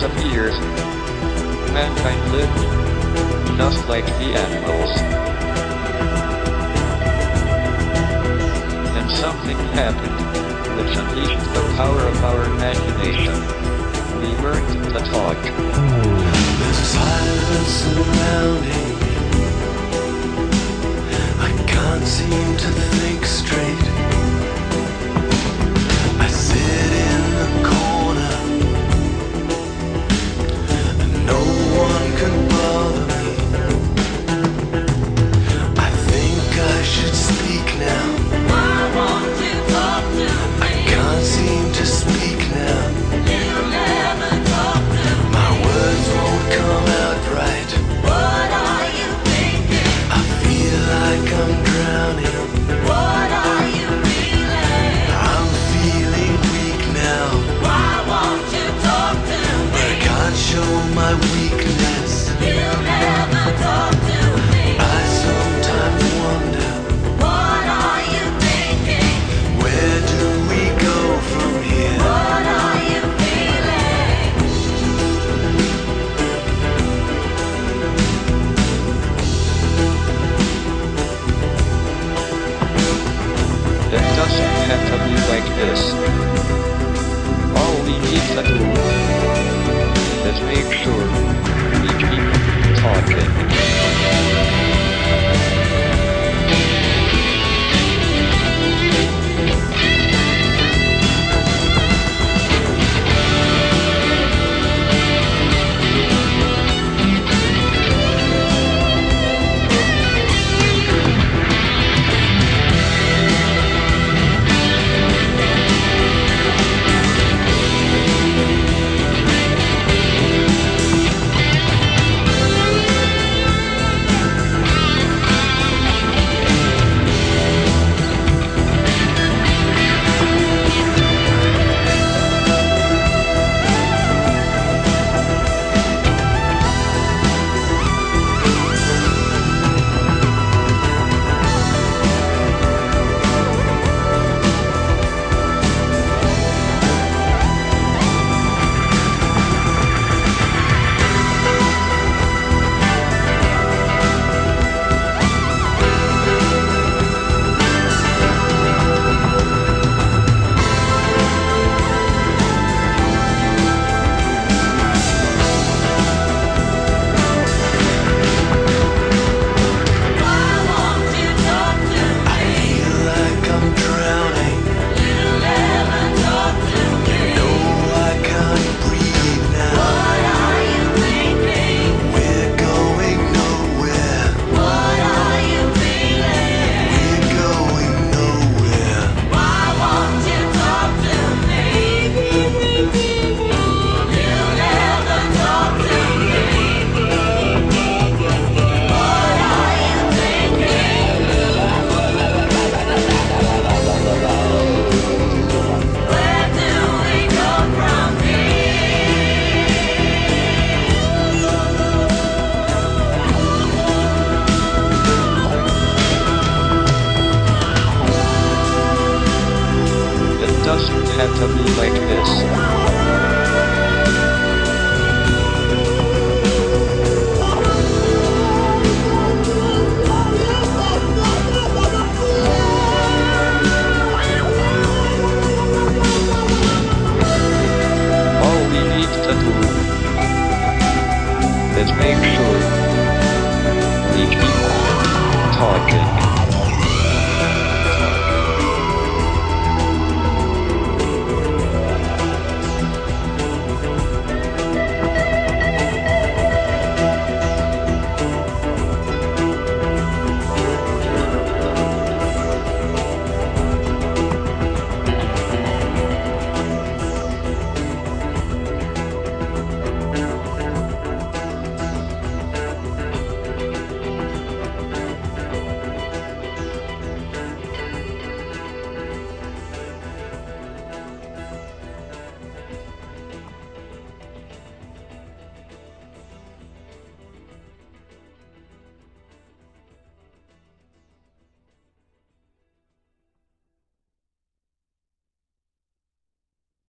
thousands years, mankind lived just like the animals. Then something happened, which unleashed the power of our imagination. We learned to talk. There's silence surrounding Let's make sure we keep talking. something like this. All we need to do is make sure we keep talking.